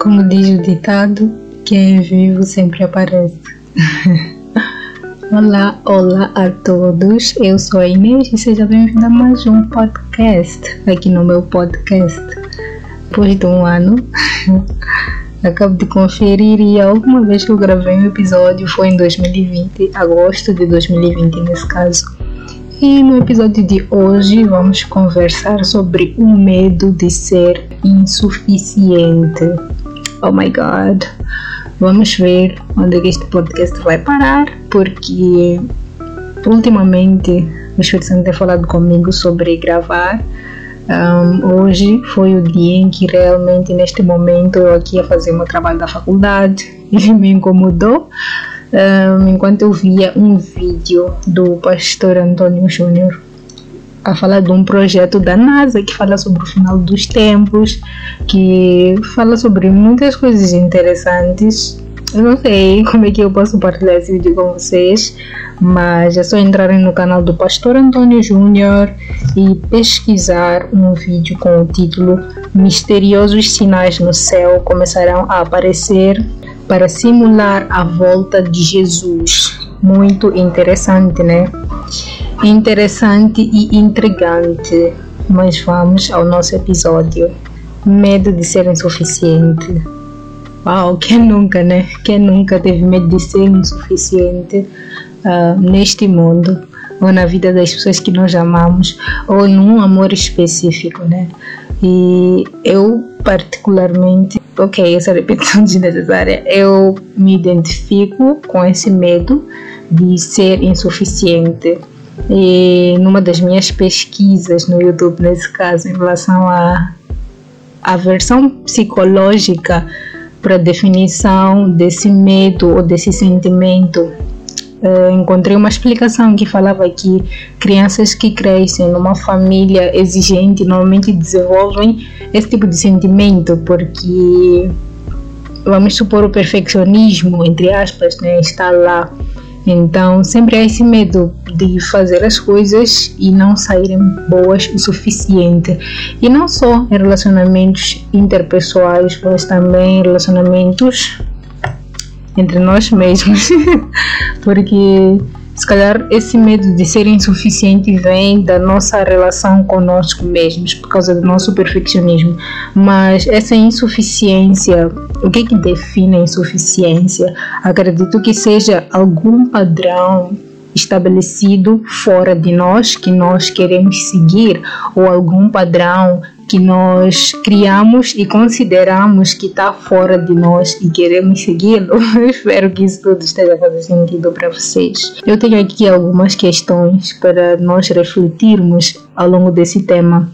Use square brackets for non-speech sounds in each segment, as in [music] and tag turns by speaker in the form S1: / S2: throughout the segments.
S1: Como diz o ditado, quem é vivo sempre aparece. [laughs] olá, olá a todos. Eu sou a Inês e seja bem-vindo a mais um podcast aqui no meu podcast. Depois de um ano, [laughs] acabo de conferir e a última vez que eu gravei um episódio foi em 2020, agosto de 2020 nesse caso. E no episódio de hoje vamos conversar sobre o medo de ser insuficiente. Oh my god. Vamos ver onde é este podcast vai parar, porque ultimamente o Espírito Santo tem falado comigo sobre gravar. Um, hoje foi o dia em que realmente, neste momento, eu aqui ia fazer meu trabalho da faculdade [laughs] e me incomodou um, enquanto eu via um vídeo do pastor Antônio Júnior a falar de um projeto da NASA que fala sobre o final dos tempos, que fala sobre muitas coisas interessantes. Eu não sei [laughs] como é que eu posso partilhar esse vídeo com vocês, mas é só entrarem no canal do Pastor Antônio Júnior e pesquisar um vídeo com o título Misteriosos Sinais no Céu começarão a aparecer para simular a volta de Jesus. Muito interessante, né? Interessante e intrigante. Mas vamos ao nosso episódio. Medo de ser insuficiente. Uau, quem nunca, né? Quem nunca teve medo de ser insuficiente uh, neste mundo? Ou na vida das pessoas que nós amamos, ou num amor específico, né? E eu, particularmente, ok, essa repetição desnecessária, eu me identifico com esse medo de ser insuficiente. E numa das minhas pesquisas no YouTube, nesse caso, em relação à a, a versão psicológica para definição desse medo ou desse sentimento Uh, encontrei uma explicação que falava que crianças que crescem numa família exigente normalmente desenvolvem esse tipo de sentimento porque vamos supor o perfeccionismo entre aspas né, está lá então sempre há esse medo de fazer as coisas e não saírem boas o suficiente. E não só em relacionamentos interpessoais mas também relacionamentos entre nós mesmos, [laughs] porque se calhar esse medo de ser insuficiente vem da nossa relação conosco mesmos, por causa do nosso perfeccionismo. Mas essa insuficiência, o que, que define a insuficiência? Acredito que seja algum padrão estabelecido fora de nós que nós queremos seguir ou algum padrão que nós criamos e consideramos que está fora de nós e queremos segui-lo. [laughs] Espero que isso tudo esteja fazendo sentido para vocês. Eu tenho aqui algumas questões para nós refletirmos ao longo desse tema.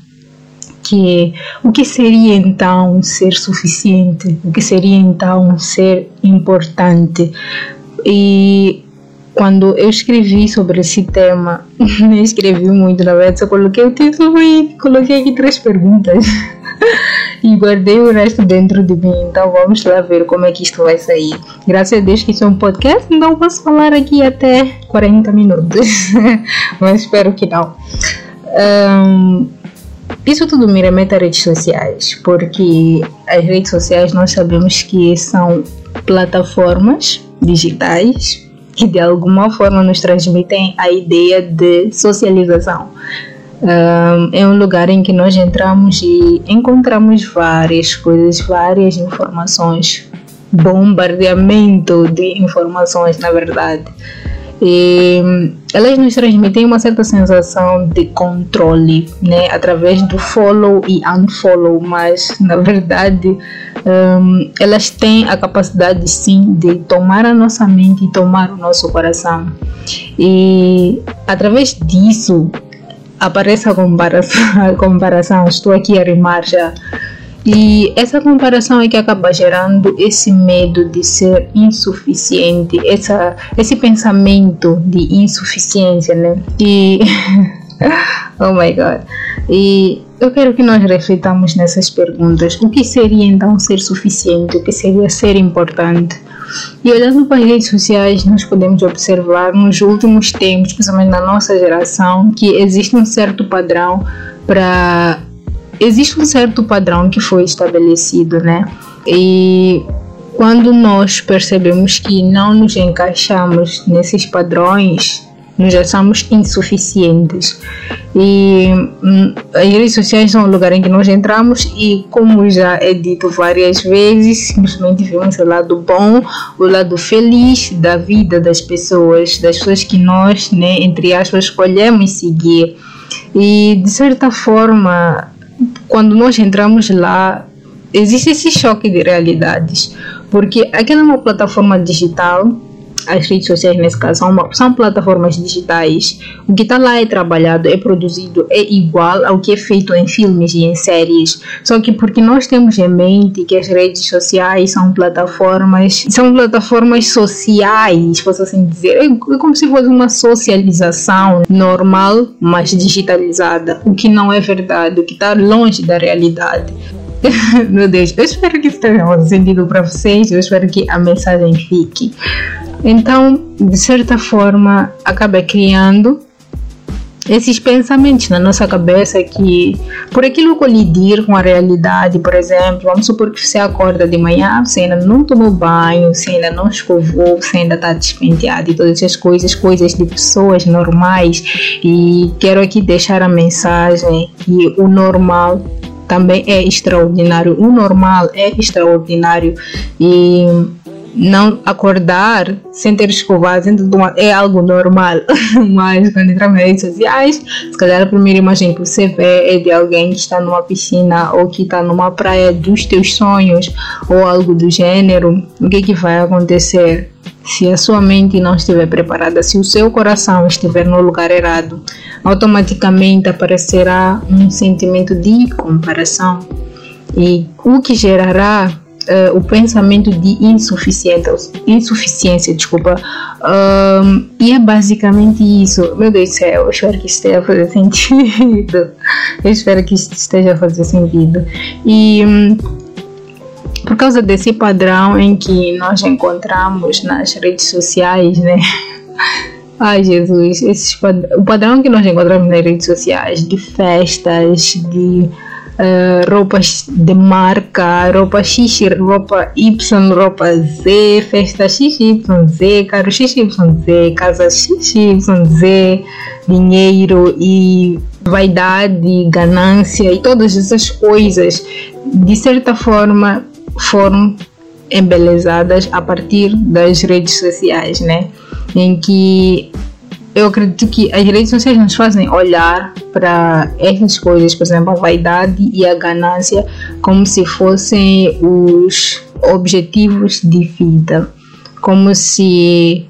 S1: Que o que seria então ser suficiente? O que seria então ser importante? E quando eu escrevi sobre esse tema, [laughs] nem escrevi muito, na verdade, só coloquei o título e coloquei aqui três perguntas. [laughs] e guardei o resto dentro de mim. Então vamos lá ver como é que isto vai sair. Graças a Deus que isso é um podcast, então posso falar aqui até 40 minutos. [laughs] Mas espero que não. Um, isso tudo me remete a redes sociais, porque as redes sociais nós sabemos que são plataformas digitais que de alguma forma nos transmitem a ideia de socialização. Um, é um lugar em que nós entramos e encontramos várias coisas, várias informações, bombardeamento de informações, na verdade. E elas nos transmitem uma certa sensação de controle, né, através do follow e unfollow, mas na verdade um, elas têm a capacidade sim de tomar a nossa mente e tomar o nosso coração. E através disso aparece a comparação, [laughs] a comparação. Estou aqui a rimar já e essa comparação é que acaba gerando esse medo de ser insuficiente, essa, esse pensamento de insuficiência, né? E. [laughs] oh my god. E eu quero que nós reflitamos nessas perguntas. O que seria então ser suficiente? O que seria ser importante? E olhando para as redes sociais, nós podemos observar nos últimos tempos, principalmente na nossa geração, que existe um certo padrão para existe um certo padrão que foi estabelecido, né? E quando nós percebemos que não nos encaixamos nesses padrões, nós somos insuficientes. E hum, as redes sociais são o lugar em que nós entramos e, como já é dito várias vezes, simplesmente vemos o lado bom, o lado feliz da vida das pessoas, das pessoas que nós, né, entre aspas, escolhemos seguir. E, de certa forma, quando nós entramos lá, existe esse choque de realidades, porque aquela é uma plataforma digital as redes sociais nesse caso são, uma, são plataformas digitais. O que está lá é trabalhado, é produzido, é igual ao que é feito em filmes e em séries. Só que porque nós temos em mente que as redes sociais são plataformas, são plataformas sociais, posso assim dizer, é, é como se fosse uma socialização normal, mas digitalizada, o que não é verdade, o que está longe da realidade. [laughs] Meu Deus, eu espero que isso tenha sentido para vocês, eu espero que a mensagem fique. Então, de certa forma, acaba criando esses pensamentos na nossa cabeça que, por aquilo colidir com a realidade, por exemplo, vamos supor que você acorda de manhã, você ainda não tomou banho, você ainda não escovou, você ainda está despenteado e todas essas coisas, coisas de pessoas normais. E quero aqui deixar a mensagem que o normal também é extraordinário, o normal é extraordinário e não acordar sem ter escovado é algo normal. [laughs] Mas quando entra nas redes sociais, se calhar a primeira imagem que você vê é de alguém que está numa piscina ou que está numa praia dos teus sonhos ou algo do gênero. O que, que vai acontecer? Se a sua mente não estiver preparada, se o seu coração estiver no lugar errado, automaticamente aparecerá um sentimento de comparação. E o que gerará uh, o pensamento de insuficiência, insuficiência, desculpa. Um, e é basicamente isso. Meu Deus do céu, eu espero que esteja a fazer [laughs] sentido. Eu espero que esteja a fazer sentido. E um, por causa desse padrão em que nós encontramos nas redes sociais, né? [laughs] Ai Jesus, esses, o padrão que nós encontramos nas redes sociais de festas, de uh, roupas de marca, roupa X, roupa Y, roupa Z, festa XYZ, carro XYZ, casa XYZ, dinheiro e vaidade, ganância e todas essas coisas, de certa forma, foram embelezadas a partir das redes sociais, né? Em que eu acredito que as redes sociais nos fazem olhar para essas coisas, por exemplo, a vaidade e a ganância, como se fossem os objetivos de vida, como se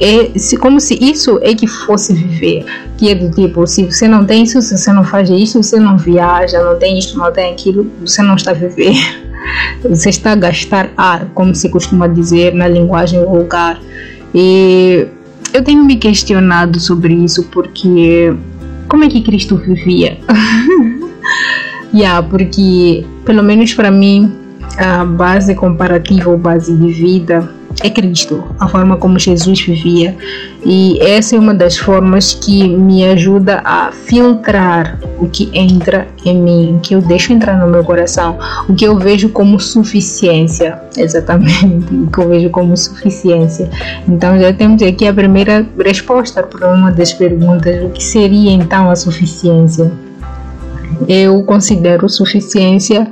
S1: é, se, como se isso é que fosse viver, que é do tipo, se você não tem isso, se você não faz isso, você não viaja, não tem isso, não tem aquilo, você não está a viver. [laughs] Você está a gastar ar, como se costuma dizer na linguagem vulgar. E eu tenho me questionado sobre isso porque como é que Cristo vivia? [laughs] yeah, porque pelo menos para mim a base comparativa ou base de vida é Cristo, a forma como Jesus vivia. E essa é uma das formas que me ajuda a filtrar o que entra em mim, o que eu deixo entrar no meu coração, o que eu vejo como suficiência, exatamente, o que eu vejo como suficiência. Então já temos aqui a primeira resposta para uma das perguntas: o que seria então a suficiência? Eu considero suficiência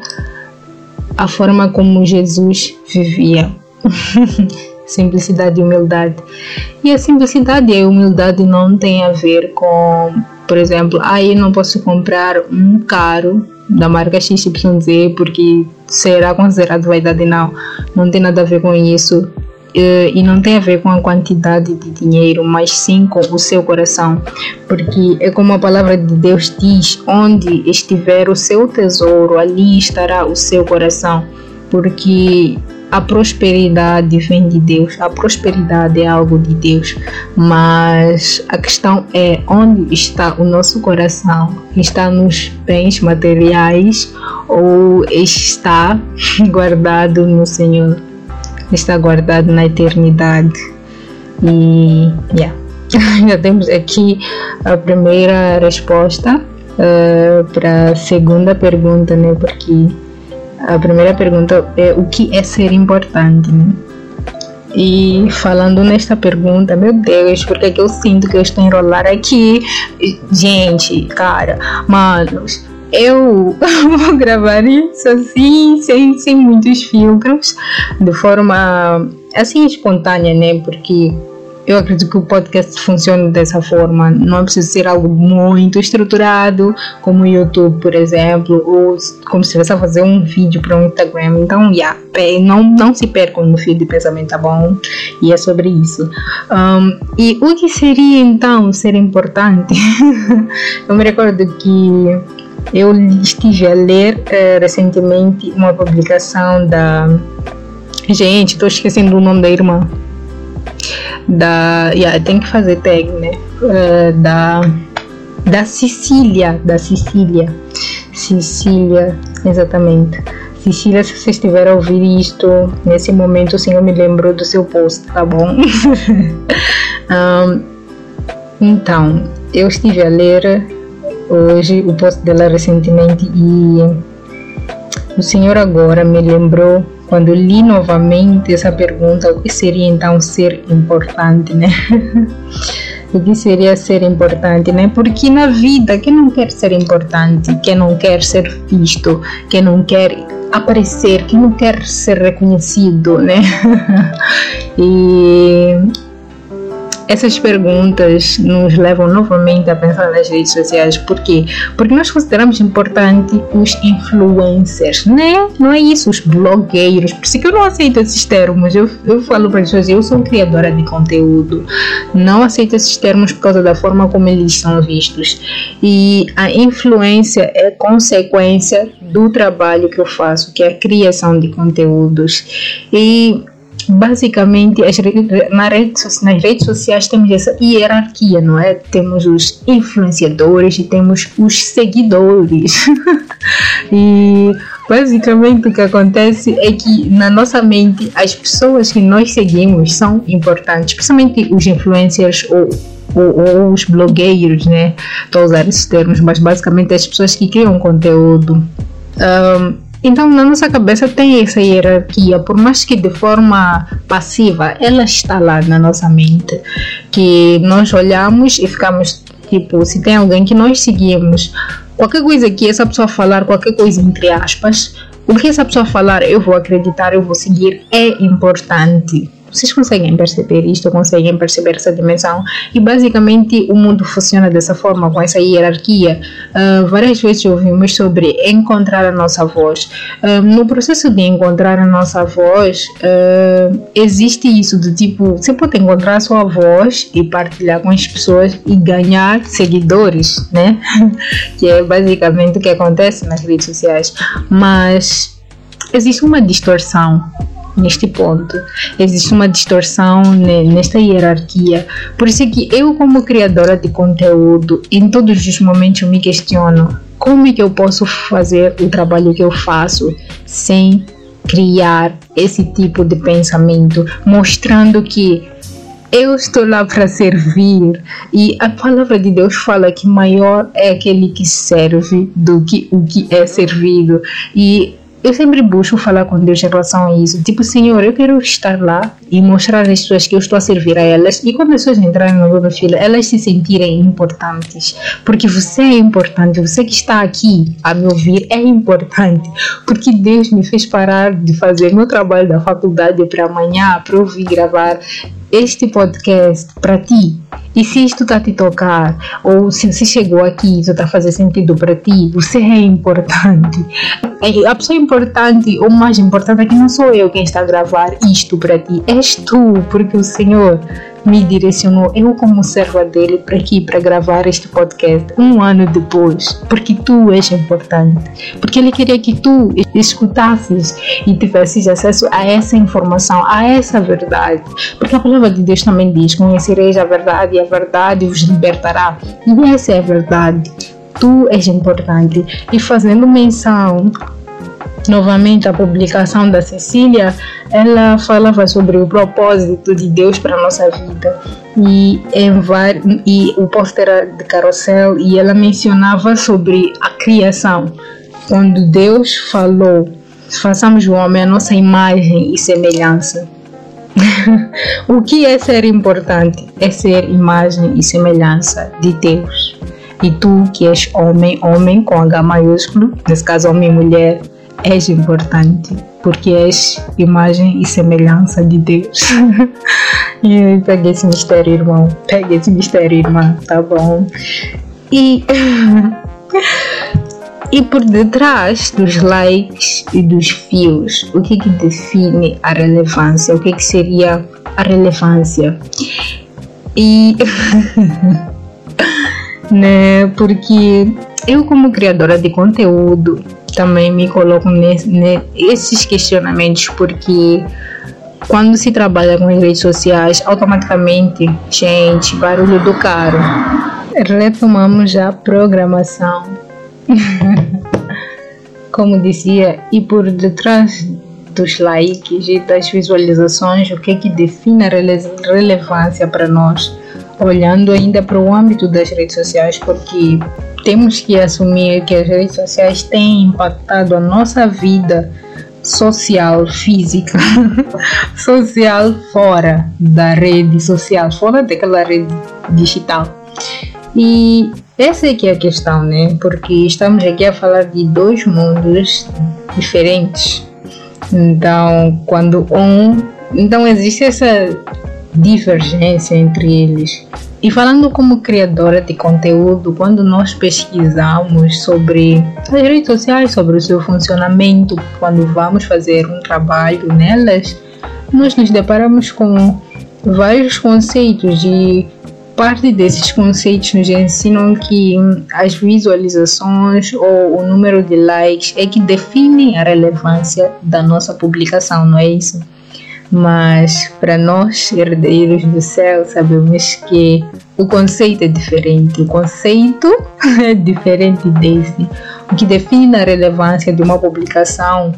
S1: a forma como Jesus vivia [laughs] simplicidade e humildade. E a simplicidade e a humildade não tem a ver com, por exemplo, ah, eu não posso comprar um carro da marca XYZ porque será considerado vaidade. Não, não tem nada a ver com isso. E não tem a ver com a quantidade de dinheiro, mas sim com o seu coração, porque é como a palavra de Deus diz: onde estiver o seu tesouro, ali estará o seu coração, porque a prosperidade vem de Deus, a prosperidade é algo de Deus, mas a questão é onde está o nosso coração? Está nos bens materiais ou está [laughs] guardado no Senhor? Está guardado na eternidade. E yeah. [laughs] já temos aqui a primeira resposta uh, para a segunda pergunta, né? Porque a primeira pergunta é o que é ser importante, né? E falando nesta pergunta, meu Deus, porque que eu sinto que eu estou enrolar aqui? Gente, cara, manos, eu [laughs] vou gravar isso assim, sem, sem muitos filtros, de forma assim espontânea, né? Porque eu acredito que o podcast funciona dessa forma. Não é preciso ser algo muito estruturado, como o YouTube, por exemplo, ou como se estivesse a fazer um vídeo para o Instagram. Então, yeah, não, não se percam no fio de pensamento, tá bom? E é sobre isso. Um, e o que seria então ser importante? [laughs] eu me recordo que eu estive a ler uh, recentemente uma publicação da. Gente, estou esquecendo o nome da irmã da. Yeah, tem que fazer tag, né? Uh, da. Da Sicília. Da Sicília. Sicília, exatamente. Sicília, se você estiver a ouvir isto nesse momento, sim, eu me lembro do seu post, tá bom? [laughs] um, então, eu estive a ler hoje o post dela recentemente e o senhor agora me lembrou quando li novamente essa pergunta, o que seria então ser importante, né? [laughs] o que seria ser importante, né? Porque na vida, quem não quer ser importante, quem não quer ser visto, quem não quer aparecer, quem não quer ser reconhecido, né? [laughs] e essas perguntas nos levam novamente a pensar nas redes sociais. Por quê? Porque nós consideramos importante os influencers, né? Não é isso, os blogueiros. Por isso que eu não aceito esses termos. Eu, eu falo para as pessoas, eu sou criadora de conteúdo. Não aceito esses termos por causa da forma como eles são vistos. E a influência é consequência do trabalho que eu faço, que é a criação de conteúdos. E basicamente as, na rede, nas redes sociais temos essa hierarquia, não é? Temos os influenciadores e temos os seguidores. [laughs] e basicamente o que acontece é que na nossa mente as pessoas que nós seguimos são importantes, principalmente os influencers ou ou, ou, os blogueiros, né? Estou a usar esses termos, mas basicamente as pessoas que criam conteúdo. Um, então, na nossa cabeça tem essa hierarquia, por mais que de forma passiva, ela está lá na nossa mente, que nós olhamos e ficamos tipo, se tem alguém que nós seguimos, qualquer coisa que essa pessoa falar, qualquer coisa entre aspas, o que essa pessoa falar, eu vou acreditar, eu vou seguir, é importante. Vocês conseguem perceber isto, conseguem perceber essa dimensão e basicamente o mundo funciona dessa forma, com essa hierarquia. Uh, várias vezes ouvimos sobre encontrar a nossa voz. Uh, no processo de encontrar a nossa voz, uh, existe isso do tipo, você pode encontrar a sua voz e partilhar com as pessoas e ganhar seguidores, né? [laughs] que é basicamente o que acontece nas redes sociais. Mas existe uma distorção neste ponto. Existe uma distorção nesta hierarquia. Por isso é que eu, como criadora de conteúdo, em todos os momentos me questiono como é que eu posso fazer o trabalho que eu faço sem criar esse tipo de pensamento, mostrando que eu estou lá para servir e a palavra de Deus fala que maior é aquele que serve do que o que é servido e eu sempre busco falar com Deus em relação a isso. Tipo, Senhor, eu quero estar lá e mostrar às pessoas que eu estou a servir a elas. E quando as pessoas entrarem no meu filho, elas se sentirem importantes. Porque você é importante. Você que está aqui a me ouvir é importante. Porque Deus me fez parar de fazer meu trabalho da faculdade para amanhã, para ouvir gravar este podcast para ti. E se isto está a te tocar, ou se você chegou aqui isso está a fazer sentido para ti, você é importante. A pessoa importante, ou mais importante, é que não sou eu quem está a gravar isto para ti, és tu, porque o Senhor me direcionou, eu como serva dele, para aqui, para gravar este podcast um ano depois, porque tu és importante, porque ele queria que tu escutasses e tivesses acesso a essa informação, a essa verdade, porque a palavra de Deus também diz: Conhecereis a verdade e a verdade vos libertará, e essa é a verdade. Tu és importante, e fazendo menção novamente a publicação da Cecília, ela falava sobre o propósito de Deus para a nossa vida e, em e o pôster de carrossel e ela mencionava sobre a criação. Quando Deus falou, façamos o homem a nossa imagem e semelhança. [laughs] o que é ser importante? É ser imagem e semelhança de Deus. E tu que és homem, homem com H maiúsculo, nesse caso homem e mulher, és importante porque és imagem e semelhança de Deus. [laughs] e pegue esse mistério, irmão. Pegue esse mistério, irmã, tá bom? E [laughs] E por detrás dos likes e dos views, o que, que define a relevância? O que, que seria a relevância? E [laughs] né, porque eu como criadora de conteúdo também me coloco nesses questionamentos porque quando se trabalha com as redes sociais, automaticamente, gente, barulho do carro. Retomamos a programação [laughs] Como dizia, e por detrás dos likes e das visualizações, o que é que define a relevância para nós? Olhando ainda para o âmbito das redes sociais, porque temos que assumir que as redes sociais têm impactado a nossa vida social, física, [laughs] social fora da rede social, fora daquela rede digital. E essa é que é a questão, né? Porque estamos aqui a falar de dois mundos diferentes. Então, quando um. Então, existe essa divergência entre eles. E falando como criadora de conteúdo, quando nós pesquisamos sobre as redes sociais, sobre o seu funcionamento, quando vamos fazer um trabalho nelas, nós nos deparamos com vários conceitos de Parte desses conceitos nos ensinam que as visualizações ou o número de likes é que definem a relevância da nossa publicação, não é isso? Mas para nós, herdeiros do céu, sabemos que o conceito é diferente. O conceito [laughs] é diferente desse. O que define a relevância de uma publicação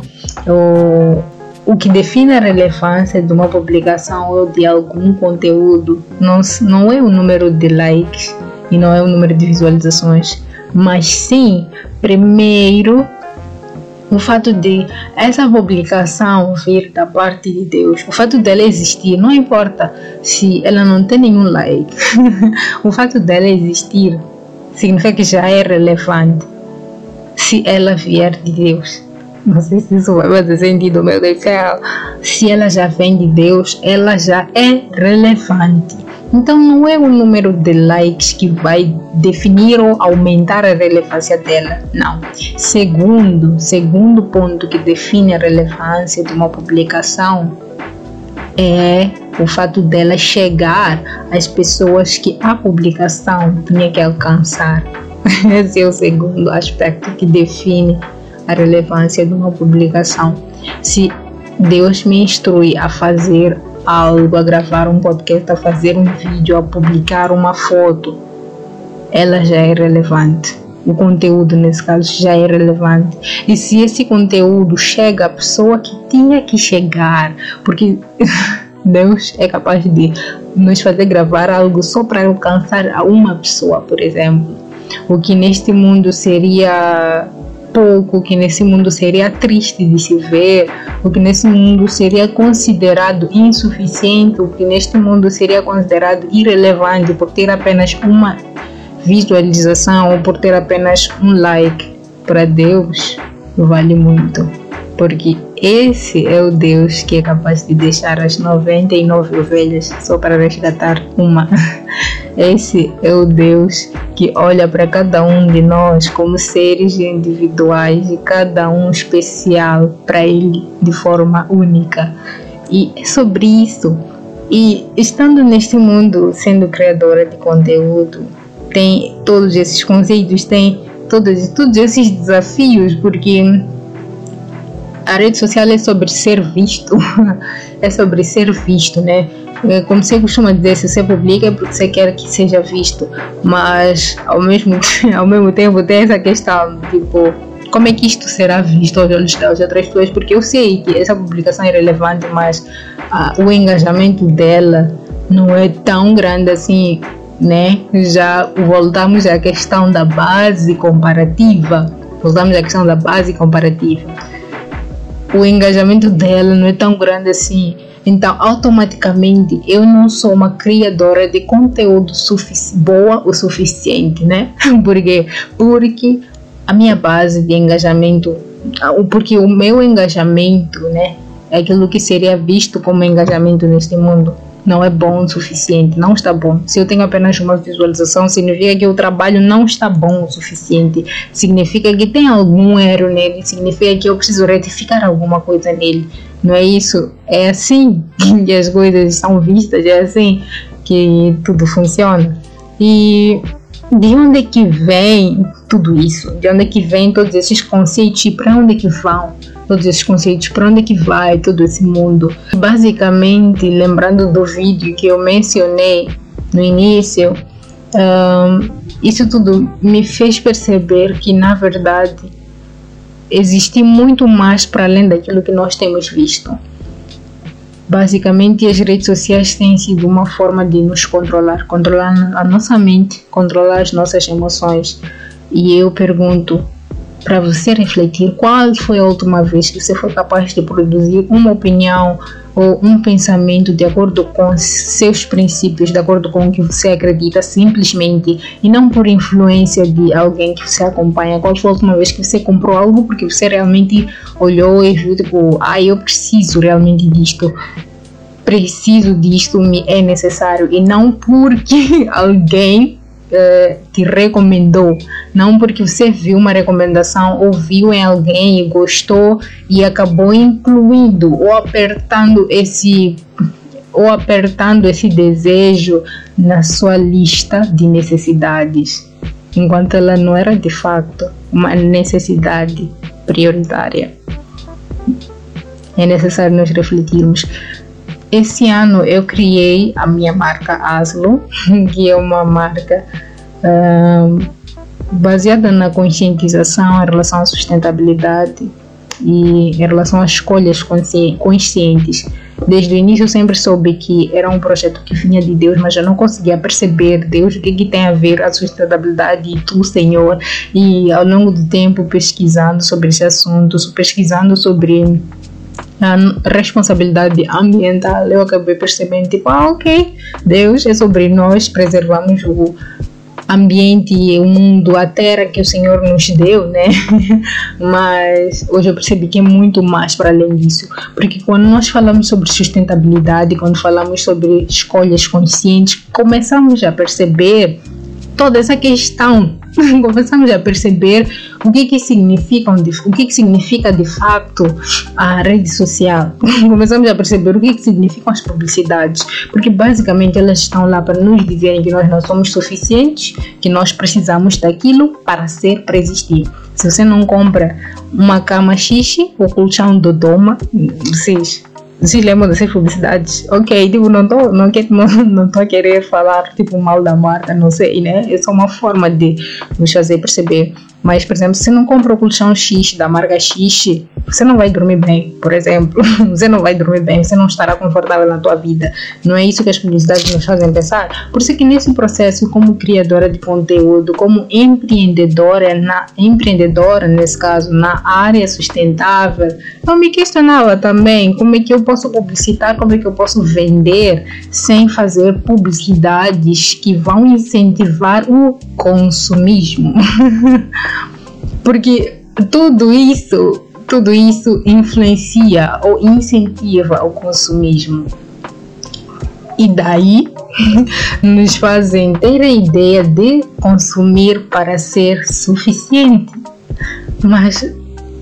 S1: ou o que define a relevância de uma publicação ou de algum conteúdo não, não é o número de likes e não é o número de visualizações, mas sim, primeiro, o fato de essa publicação vir da parte de Deus, o fato dela existir, não importa se ela não tem nenhum like, [laughs] o fato dela existir significa que já é relevante se ela vier de Deus. Não sei se isso vai fazer sentido, meu Deus. Se ela já vem de Deus, ela já é relevante. Então não é o número de likes que vai definir ou aumentar a relevância dela, não. Segundo, segundo ponto que define a relevância de uma publicação é o fato dela chegar às pessoas que a publicação tinha que alcançar. [laughs] Esse é o segundo aspecto que define a relevância de uma publicação. Se Deus me instrui a fazer algo, a gravar um podcast, a fazer um vídeo, a publicar uma foto, ela já é relevante. O conteúdo, nesse caso, já é relevante. E se esse conteúdo chega à pessoa que tinha que chegar, porque [laughs] Deus é capaz de nos fazer gravar algo só para alcançar a uma pessoa, por exemplo. O que neste mundo seria pouco, que nesse mundo seria triste de se ver, o que nesse mundo seria considerado insuficiente, o que neste mundo seria considerado irrelevante por ter apenas uma visualização ou por ter apenas um like. Para Deus, vale muito, porque esse é o Deus que é capaz de deixar as 99 ovelhas só para resgatar uma. [laughs] Esse é o Deus que olha para cada um de nós como seres individuais e cada um especial para Ele de forma única. E é sobre isso. E estando neste mundo, sendo criadora de conteúdo, tem todos esses conceitos, tem todos, todos esses desafios, porque a rede social é sobre ser visto, [laughs] é sobre ser visto, né? É, como você costuma dizer, se você publica é porque você quer que seja visto, mas ao mesmo, [laughs] ao mesmo tempo tem essa questão, tipo, como é que isto será visto aos olhos das outras pessoas? Porque eu sei que essa publicação é relevante, mas ah, o engajamento dela não é tão grande assim, né? Já voltamos à questão da base comparativa. Voltamos à questão da base comparativa. O engajamento dela não é tão grande assim. Então, automaticamente, eu não sou uma criadora de conteúdo boa o suficiente, né? [laughs] Por quê? Porque a minha base de engajamento, porque o meu engajamento, né? É aquilo que seria visto como engajamento neste mundo não é bom o suficiente, não está bom. Se eu tenho apenas uma visualização, significa que o trabalho não está bom o suficiente, significa que tem algum erro nele, significa que eu preciso retificar alguma coisa nele. Não é isso? É assim que as coisas são vistas, é assim que tudo funciona. E de onde é que vem tudo isso? De onde é que vem todos esses conceitos e para onde é que vão? Todos esses conceitos, para onde é que vai todo esse mundo. Basicamente, lembrando do vídeo que eu mencionei no início, um, isso tudo me fez perceber que, na verdade, existe muito mais para além daquilo que nós temos visto. Basicamente, as redes sociais têm sido uma forma de nos controlar, controlar a nossa mente, controlar as nossas emoções. E eu pergunto, para você refletir qual foi a última vez que você foi capaz de produzir uma opinião ou um pensamento de acordo com seus princípios, de acordo com o que você acredita, simplesmente e não por influência de alguém que você acompanha. Qual foi a última vez que você comprou algo porque você realmente olhou e viu, tipo, ah, eu preciso realmente disto preciso disto, me é necessário e não porque [laughs] alguém uh, te recomendou, não porque você viu uma recomendação, ouviu em alguém e gostou e acabou incluindo ou apertando esse ou apertando esse desejo na sua lista de necessidades, enquanto ela não era de fato uma necessidade prioritária. É necessário nós refletirmos esse ano eu criei a minha marca Aslo, [laughs] que é uma marca baseada na conscientização em relação à sustentabilidade e em relação às escolhas conscientes. Desde o início eu sempre soube que era um projeto que vinha de Deus, mas eu não conseguia perceber Deus o que, que tem a ver a sustentabilidade e tu, Senhor. E ao longo do tempo pesquisando sobre esse assunto, pesquisando sobre a responsabilidade ambiental, eu acabei percebendo, tipo, ah, ok, Deus é sobre nós, preservamos o ambiente, o mundo, a terra que o Senhor nos deu, né? [laughs] Mas hoje eu percebi que é muito mais para além disso, porque quando nós falamos sobre sustentabilidade, quando falamos sobre escolhas conscientes, começamos a perceber toda essa questão [laughs] começamos a perceber o que que significa o que que significa de fato a rede social? [laughs] Começamos a perceber o que que significam as publicidades porque basicamente elas estão lá para nos dizerem que nós não somos suficientes que nós precisamos daquilo para ser para existir. Se você não compra uma cama xixi ou colchão do doma vocês se lembram dessas publicidades. Ok, tipo, não tô, não, [laughs] não, não a querer falar tipo mal da marca, não sei, né? É só uma forma de nos fazer perceber mas, por exemplo, se não compra o colchão X da marca X, você não vai dormir bem, por exemplo. [laughs] Você não vai dormir bem, você não estará confortável na tua vida. Não é isso que as publicidades nos fazem pensar? Por isso que nesse processo, como criadora de conteúdo, como empreendedora, na, empreendedora nesse caso, na área sustentável, eu me questionava também como é que eu posso publicitar, como é que eu posso vender sem fazer publicidades que vão incentivar o consumismo. [laughs] Porque tudo isso, tudo isso influencia ou incentiva o consumismo. E daí [laughs] nos fazem ter a ideia de consumir para ser suficiente. Mas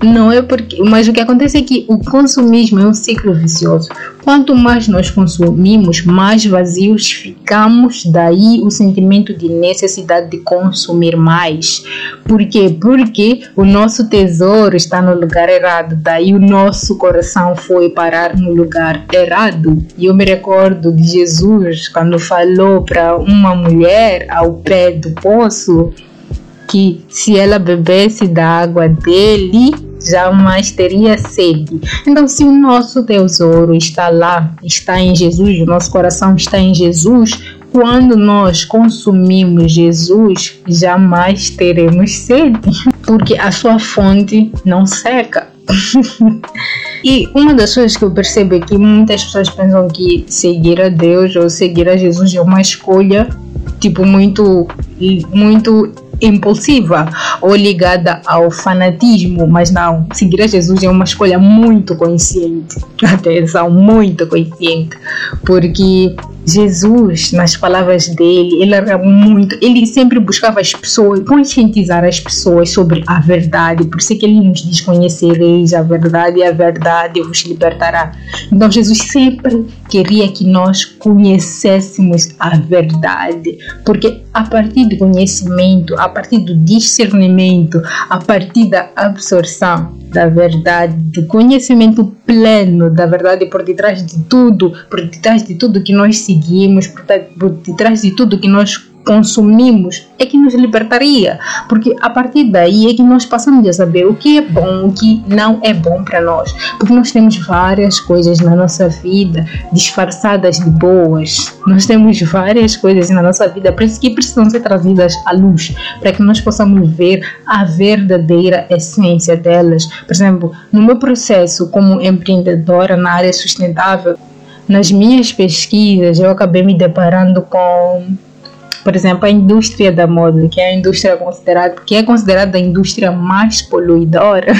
S1: não é porque, mas o que acontece é que o consumismo é um ciclo vicioso. Quanto mais nós consumimos, mais vazios ficamos. Daí o sentimento de necessidade de consumir mais. Por quê? Porque o nosso tesouro está no lugar errado. Daí o nosso coração foi parar no lugar errado. E eu me recordo de Jesus quando falou para uma mulher ao pé do poço que se ela bebesse da água dele, jamais teria sede. Então, se o nosso tesouro está lá, está em Jesus, o nosso coração está em Jesus, quando nós consumimos Jesus, jamais teremos sede, [laughs] porque a sua fonte não seca. [laughs] e uma das coisas que eu percebo é que muitas pessoas pensam que seguir a Deus ou seguir a Jesus é uma escolha tipo muito muito impulsiva ou ligada ao fanatismo, mas não, seguir a Jesus é uma escolha muito consciente. [laughs] Atenção, muito consciente, porque Jesus, nas palavras dele, ele era muito, ele sempre buscava as pessoas, conscientizar as pessoas sobre a verdade. Por isso é que ele nos diz: conhecereis a verdade e a verdade vos libertará. Então Jesus sempre queria que nós conhecêssemos a verdade, porque a partir do conhecimento, a partir do discernimento, a partir da absorção da verdade, do conhecimento pleno da verdade por detrás de tudo, por detrás de tudo que nós seguimos, por, por detrás de tudo que nós consumimos é que nos libertaria, porque a partir daí é que nós passamos a saber o que é bom, o que não é bom para nós, porque nós temos várias coisas na nossa vida disfarçadas de boas, nós temos várias coisas na nossa vida que precisam ser trazidas à luz para que nós possamos ver a verdadeira essência delas. Por exemplo, no meu processo como empreendedora na área sustentável, nas minhas pesquisas eu acabei me deparando com por exemplo, a indústria da moda, que é a indústria considerada, que é considerada a indústria mais poluidora.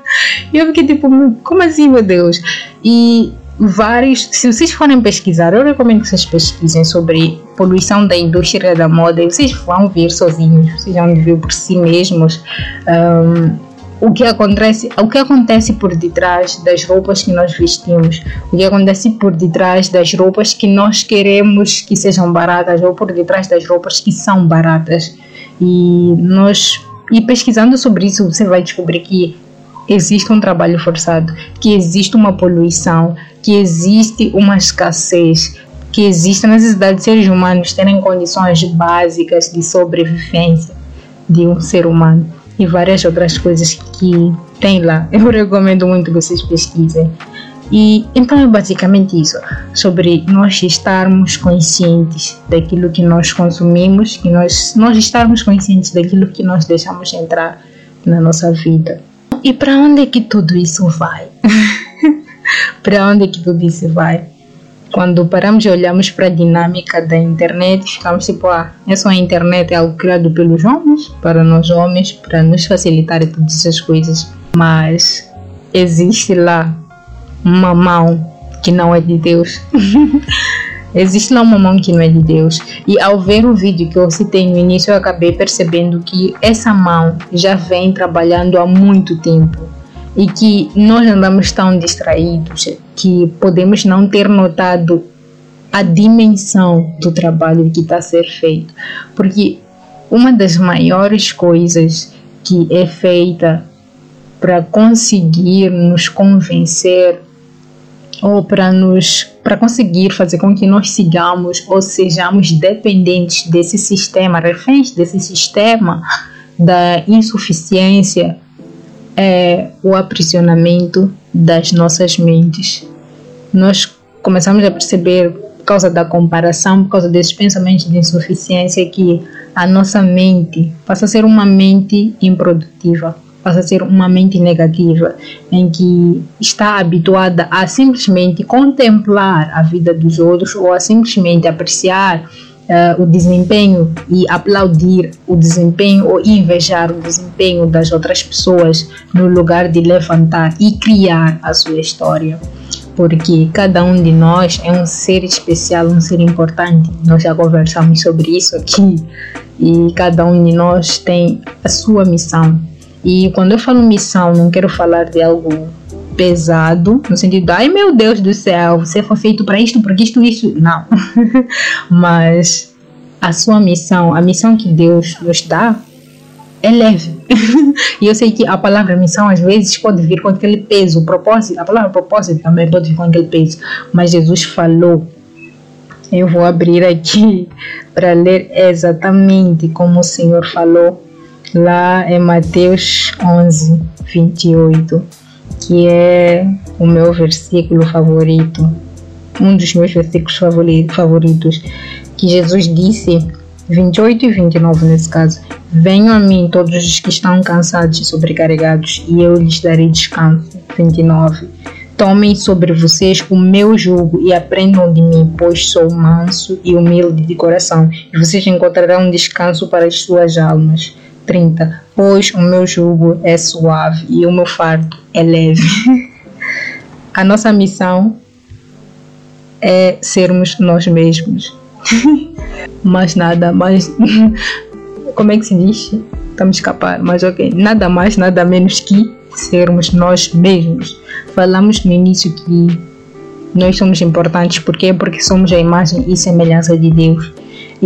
S1: [laughs] e eu fiquei tipo, como assim, meu Deus? E vários, se vocês forem pesquisar, eu recomendo que vocês pesquisem sobre poluição da indústria da moda e vocês vão ver sozinhos, vocês vão ver por si mesmos. Um, o que acontece, o que acontece por detrás das roupas que nós vestimos, o que acontece por detrás das roupas que nós queremos que sejam baratas ou por detrás das roupas que são baratas. E nós e pesquisando sobre isso, você vai descobrir que existe um trabalho forçado, que existe uma poluição, que existe uma escassez, que existe a necessidade de seres humanos terem condições básicas de sobrevivência de um ser humano e várias outras coisas que tem lá. Eu recomendo muito que vocês pesquisem. E então é basicamente isso, sobre nós estarmos conscientes daquilo que nós consumimos, que nós, nós estarmos conscientes daquilo que nós deixamos entrar na nossa vida. E para onde é que tudo isso vai? [laughs] para onde é que tudo isso vai? Quando paramos e olhamos para a dinâmica da internet, ficamos tipo, ah, essa internet é algo criado pelos homens, para nós homens, para nos facilitar todas essas coisas. Mas existe lá uma mão que não é de Deus. [laughs] existe lá uma mão que não é de Deus. E ao ver o vídeo que eu citei no início, eu acabei percebendo que essa mão já vem trabalhando há muito tempo e que nós andamos tão distraídos que podemos não ter notado a dimensão do trabalho que está a ser feito. Porque uma das maiores coisas que é feita para conseguir nos convencer ou para nos para conseguir fazer com que nós sigamos ou sejamos dependentes desse sistema, reféns desse sistema da insuficiência é o aprisionamento das nossas mentes. Nós começamos a perceber, por causa da comparação, por causa desses pensamentos de insuficiência, que a nossa mente passa a ser uma mente improdutiva, passa a ser uma mente negativa, em que está habituada a simplesmente contemplar a vida dos outros ou a simplesmente apreciar uh, o desempenho e aplaudir o desempenho ou invejar o desempenho das outras pessoas no lugar de levantar e criar a sua história. Porque cada um de nós é um ser especial, um ser importante. Nós já conversamos sobre isso aqui. E cada um de nós tem a sua missão. E quando eu falo missão, não quero falar de algo pesado, no sentido, ai meu Deus do céu, você foi feito para isto, porque isto, isso. Não. [laughs] Mas a sua missão, a missão que Deus nos dá, é leve. [laughs] e eu sei que a palavra missão às vezes pode vir com aquele peso, o propósito, a palavra propósito também pode vir com aquele peso, mas Jesus falou. Eu vou abrir aqui [laughs] para ler exatamente como o Senhor falou lá em Mateus 11, 28, que é o meu versículo favorito, um dos meus versículos favoritos, que Jesus disse, 28 e 29 nesse caso: Venham a mim todos os que estão cansados e sobrecarregados, e eu lhes darei descanso. 29. Tomem sobre vocês o meu jugo e aprendam de mim, pois sou manso e humilde de coração, e vocês encontrarão descanso para as suas almas. 30. Pois o meu jugo é suave e o meu fardo é leve. [laughs] A nossa missão é sermos nós mesmos. [laughs] mais nada, mais. [laughs] Como é que se diz? Estamos escapar, mas ok. Nada mais, nada menos que sermos nós mesmos. Falamos no início que nós somos importantes, por quê? Porque somos a imagem e semelhança de Deus.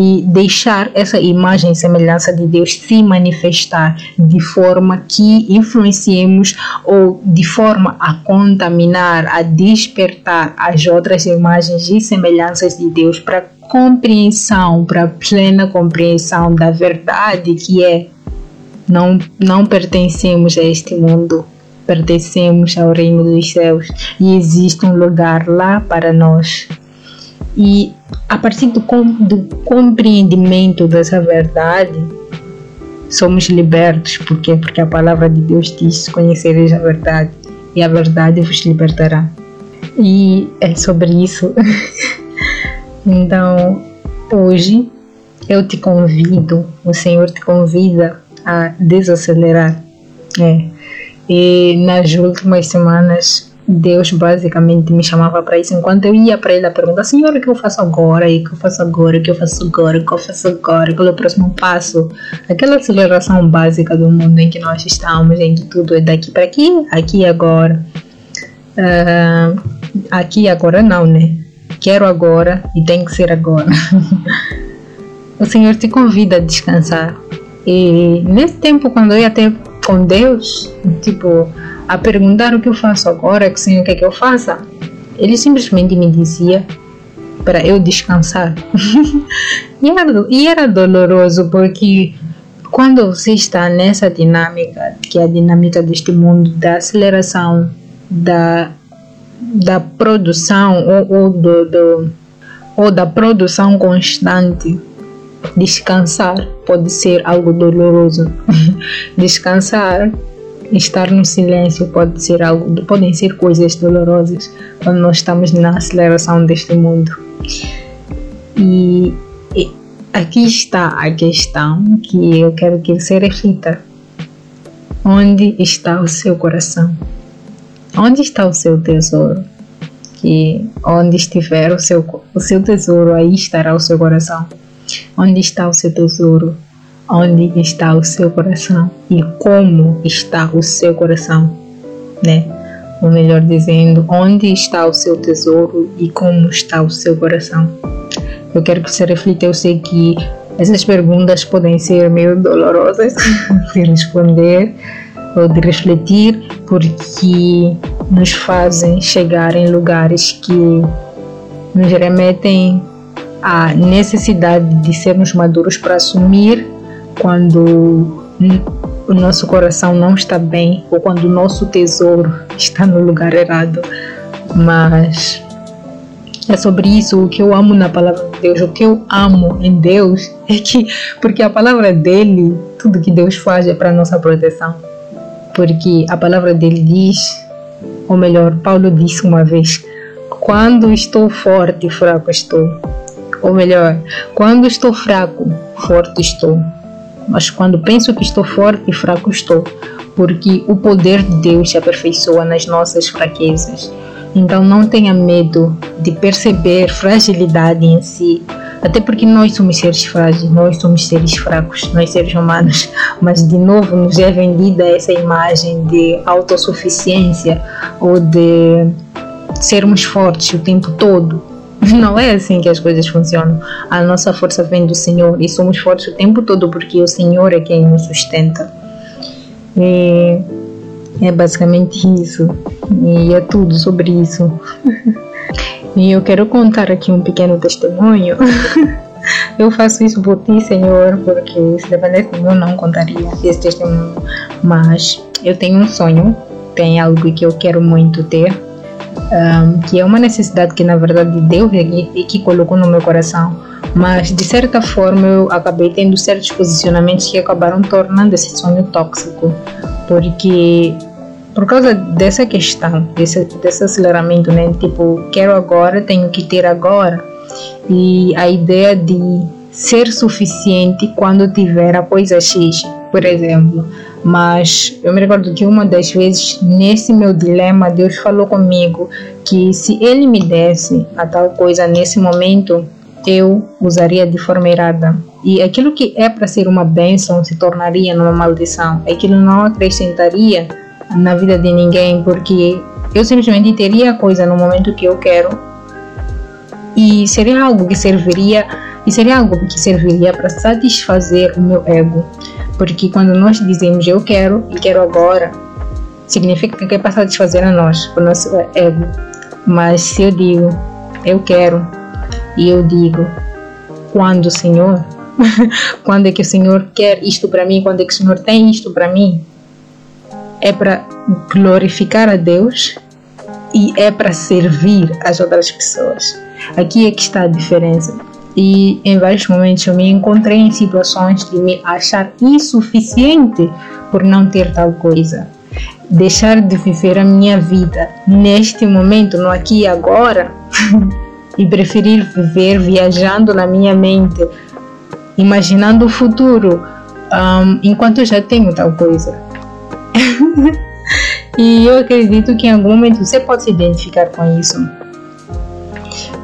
S1: E deixar essa imagem e semelhança de Deus se manifestar de forma que influenciemos ou de forma a contaminar, a despertar as outras imagens e semelhanças de Deus para compreensão, para plena compreensão da verdade que é não, não pertencemos a este mundo, pertencemos ao reino dos céus e existe um lugar lá para nós. E a partir do, do compreendimento dessa verdade, somos libertos. Por quê? Porque a palavra de Deus diz: Conhecereis a verdade, e a verdade vos libertará. E é sobre isso. [laughs] então, hoje eu te convido, o Senhor te convida a desacelerar. É. E nas últimas semanas, Deus basicamente me chamava para isso. Enquanto eu ia para ele a perguntar, Senhor, o que eu faço agora? E o que eu faço agora? O que eu faço agora? O que eu faço agora? Qual é o próximo passo? Aquela aceleração básica do mundo em que nós estamos, em que tudo é daqui para aqui, aqui e agora. Uh, aqui e agora não, né? Quero agora e tem que ser agora. [laughs] o Senhor te convida a descansar e nesse tempo, quando eu ia ter com Deus, tipo, a perguntar o que eu faço agora, que Senhor quer que eu faça, ele simplesmente me dizia para eu descansar. [laughs] e, era, e era doloroso porque quando você está nessa dinâmica, que é a dinâmica deste mundo, da aceleração, da, da produção ou, ou, do, do, ou da produção constante Descansar pode ser algo doloroso. [laughs] Descansar, estar no silêncio pode ser algo, podem ser coisas dolorosas quando nós estamos na aceleração deste mundo. E, e aqui está a questão que eu quero que você reflita. Onde está o seu coração? Onde está o seu tesouro? Que onde estiver o seu, o seu tesouro, aí estará o seu coração. Onde está o seu tesouro? Onde está o seu coração? E como está o seu coração? Né? Ou melhor dizendo, onde está o seu tesouro e como está o seu coração? Eu quero que você reflita. Eu sei que essas perguntas podem ser meio dolorosas [laughs] de responder ou de refletir, porque nos fazem chegar em lugares que nos remetem a necessidade de sermos maduros para assumir quando o nosso coração não está bem ou quando o nosso tesouro [laughs] está no lugar errado. Mas é sobre isso o que eu amo na palavra de Deus, o que eu amo em Deus [laughs] é que, porque a palavra dele, tudo que Deus faz é para nossa proteção. Porque a palavra dele diz, ou melhor, Paulo disse uma vez: quando estou forte, fraco estou. Ou melhor, quando estou fraco, forte estou. Mas quando penso que estou forte, fraco estou. Porque o poder de Deus se aperfeiçoa nas nossas fraquezas. Então não tenha medo de perceber fragilidade em si. Até porque nós somos seres frágeis, nós somos seres fracos, nós seres humanos. [laughs] Mas de novo nos é vendida essa imagem de autossuficiência ou de sermos fortes o tempo todo. Não é assim que as coisas funcionam. A nossa força vem do Senhor e somos fortes o tempo todo porque o Senhor é quem nos sustenta. E é basicamente isso. E é tudo sobre isso. E eu quero contar aqui um pequeno testemunho. [laughs] eu faço isso por ti, Senhor, porque se dependesse de mim, eu não contaria esse testemunho. Mas eu tenho um sonho, tem algo que eu quero muito ter, um, que é uma necessidade que na verdade Deus que, que colocou no meu coração. Mas de certa forma eu acabei tendo certos posicionamentos que acabaram tornando esse sonho tóxico, porque por causa dessa questão, desse, desse aceleramento, né? Tipo, quero agora, tenho que ter agora. E a ideia de ser suficiente quando tiver a coisa X, por exemplo. Mas eu me recordo que uma das vezes, nesse meu dilema, Deus falou comigo que se Ele me desse a tal coisa nesse momento, eu usaria de forma errada. E aquilo que é para ser uma bênção se tornaria numa maldição. Aquilo não acrescentaria na vida de ninguém, porque eu simplesmente teria a coisa no momento que eu quero e seria algo que serviria e seria algo que serviria para satisfazer o meu ego, porque quando nós dizemos eu quero e quero agora, significa que é para satisfazer a nós, o nosso ego. Mas se eu digo eu quero e eu digo quando, Senhor, [laughs] quando é que o Senhor quer isto para mim, quando é que o Senhor tem isto para mim, é para glorificar a Deus e é para servir as outras pessoas. Aqui é que está a diferença. E em vários momentos eu me encontrei em situações de me achar insuficiente por não ter tal coisa. Deixar de viver a minha vida neste momento, no aqui e agora, [laughs] e preferir viver viajando na minha mente, imaginando o futuro, um, enquanto eu já tenho tal coisa. [laughs] e eu acredito que em algum momento você pode se identificar com isso.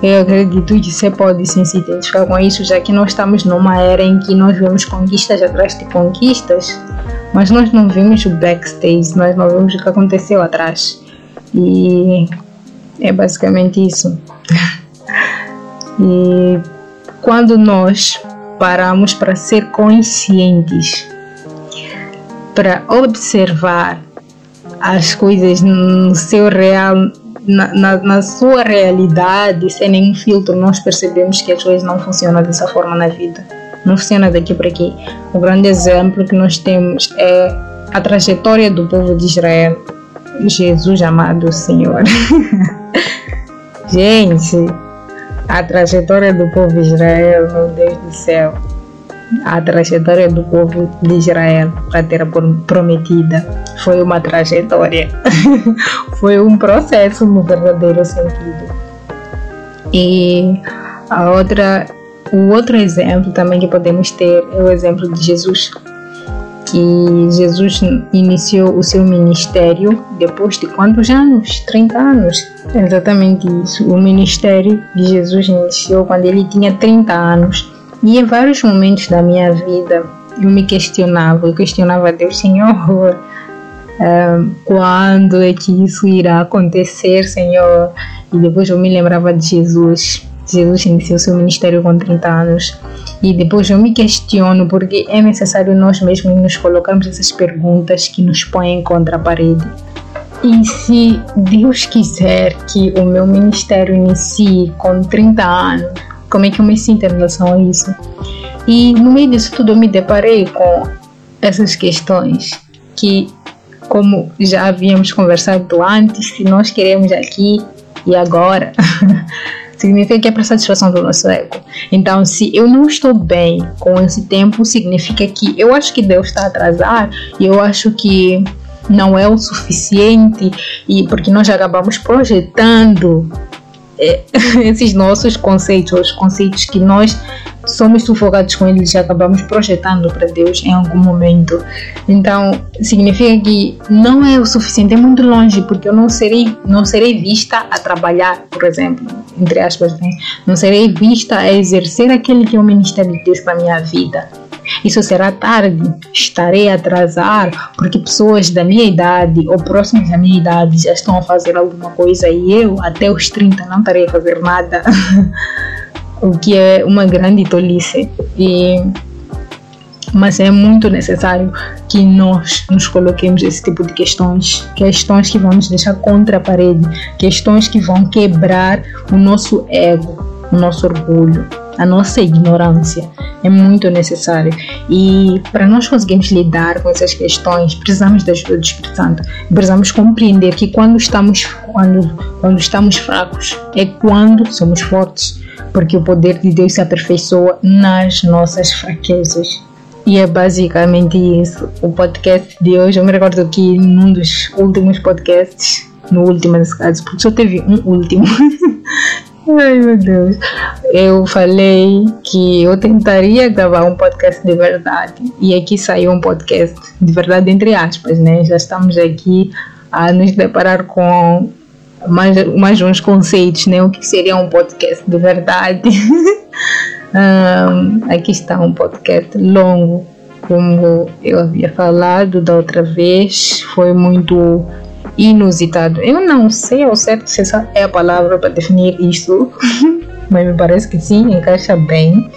S1: Eu acredito que você pode sim se identificar com isso, já que nós estamos numa era em que nós vemos conquistas atrás de conquistas, mas nós não vimos o backstage, nós não vimos o que aconteceu atrás. E é basicamente isso. [laughs] e quando nós paramos para ser conscientes para observar as coisas no seu real, na, na, sua realidade, sem nenhum filtro, nós percebemos que as coisas não funcionam dessa forma na vida. Não funciona daqui para aqui. O grande exemplo que nós temos é a trajetória do povo de Israel. Jesus amado Senhor. [laughs] Gente, a trajetória do povo de Israel, meu Deus do céu a trajetória do povo de Israel para ter prometida foi uma trajetória, [laughs] foi um processo no verdadeiro sentido. E a outra, o outro exemplo também que podemos ter é o exemplo de Jesus, que Jesus iniciou o seu ministério depois de quantos anos? 30 anos. Exatamente isso. O ministério de Jesus iniciou quando ele tinha 30 anos e em vários momentos da minha vida eu me questionava, eu questionava a Deus, Senhor, um, quando é que isso irá acontecer, Senhor? E depois eu me lembrava de Jesus. Jesus iniciou seu ministério com 30 anos. E depois eu me questiono porque é necessário nós mesmos nos colocarmos essas perguntas que nos põem contra a parede. E se Deus quiser que o meu ministério inicie com 30 anos, como é que eu me sinto em relação a isso. E no meio disso tudo eu me deparei com essas questões que, como já havíamos conversado antes, se nós queremos aqui e agora, [laughs] significa que é para satisfação do nosso ego. Então, se eu não estou bem com esse tempo, significa que eu acho que Deus está a atrasar eu acho que não é o suficiente e porque nós acabamos projetando [laughs] esses nossos conceitos, os conceitos que nós somos sufocados com eles e acabamos projetando para Deus em algum momento. Então, significa que não é o suficiente, é muito longe, porque eu não serei, não serei vista a trabalhar, por exemplo, entre aspas, né? não serei vista a exercer aquele que é o ministério de Deus para minha vida. Isso será tarde, estarei a atrasar, porque pessoas da minha idade ou próximas da minha idade já estão a fazer alguma coisa e eu, até os 30, não estarei a fazer nada. [laughs] o que é uma grande tolice. E mas é muito necessário que nós nos coloquemos esse tipo de questões, questões que vão nos deixar contra a parede, questões que vão quebrar o nosso ego, o nosso orgulho. a nossa ignorância é muito necessária. E para nós conseguirmos lidar com essas questões, precisamos da ajuda do Espírito Santo. Precisamos compreender que quando estamos, quando, quando estamos fracos é quando somos fortes, porque o poder de Deus se aperfeiçoa nas nossas fraquezas. E é basicamente isso. O podcast de hoje, eu me recordo que num dos últimos podcasts, no último nesse caso, porque só teve um último. [laughs] Ai meu Deus. Eu falei que eu tentaria gravar um podcast de verdade. E aqui saiu um podcast de verdade, entre aspas, né? Já estamos aqui a nos deparar com mais, mais uns conceitos, né? O que seria um podcast de verdade. [laughs] Um, aqui está um podcast longo, como eu havia falado da outra vez, foi muito inusitado. Eu não sei ao certo se essa é a palavra para definir isso, [laughs] mas me parece que sim, encaixa bem.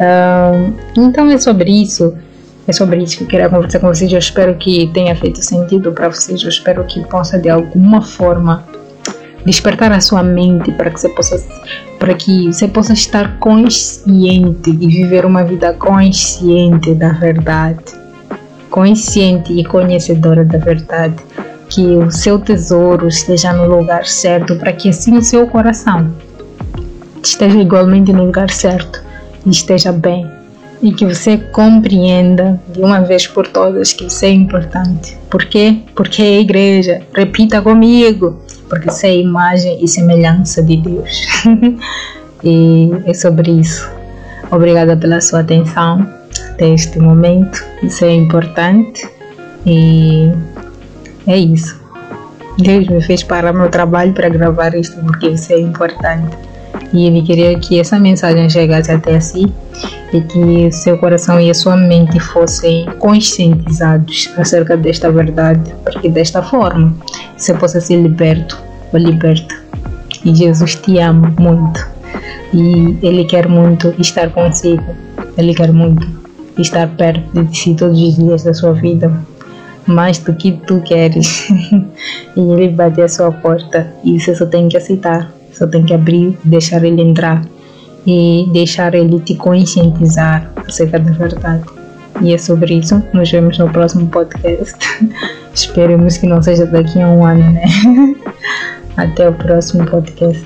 S1: Um, então é sobre isso. É sobre isso que eu queria conversar com vocês. Eu espero que tenha feito sentido para vocês. Eu espero que possa de alguma forma despertar a sua mente para que você possa para que você possa estar consciente e viver uma vida consciente da verdade consciente e conhecedora da verdade que o seu tesouro esteja no lugar certo para que assim o seu coração esteja igualmente no lugar certo e esteja bem e que você compreenda de uma vez por todas que isso é importante. Por quê? Porque é a igreja. Repita comigo porque isso é imagem e semelhança de Deus. [laughs] e é sobre isso. Obrigada pela sua atenção até este momento. Isso é importante e é isso. Deus me fez parar meu trabalho para gravar isto porque isso é importante. E Ele queria que essa mensagem chegasse até si e que seu coração e a sua mente fossem conscientizados acerca desta verdade, porque desta forma você possa ser liberto ou liberta. E Jesus te ama muito e Ele quer muito estar consigo, Ele quer muito estar perto de si todos os dias da sua vida, mais do que tu queres. [laughs] e Ele bate a sua porta e você só tem que aceitar, só tem que abrir, deixar Ele entrar e deixar Ele te conscientizar acerca da verdade. E é sobre isso. Nos vemos no próximo podcast. [laughs] Esperemos que não seja daqui a um ano, né? [laughs] Até o próximo podcast.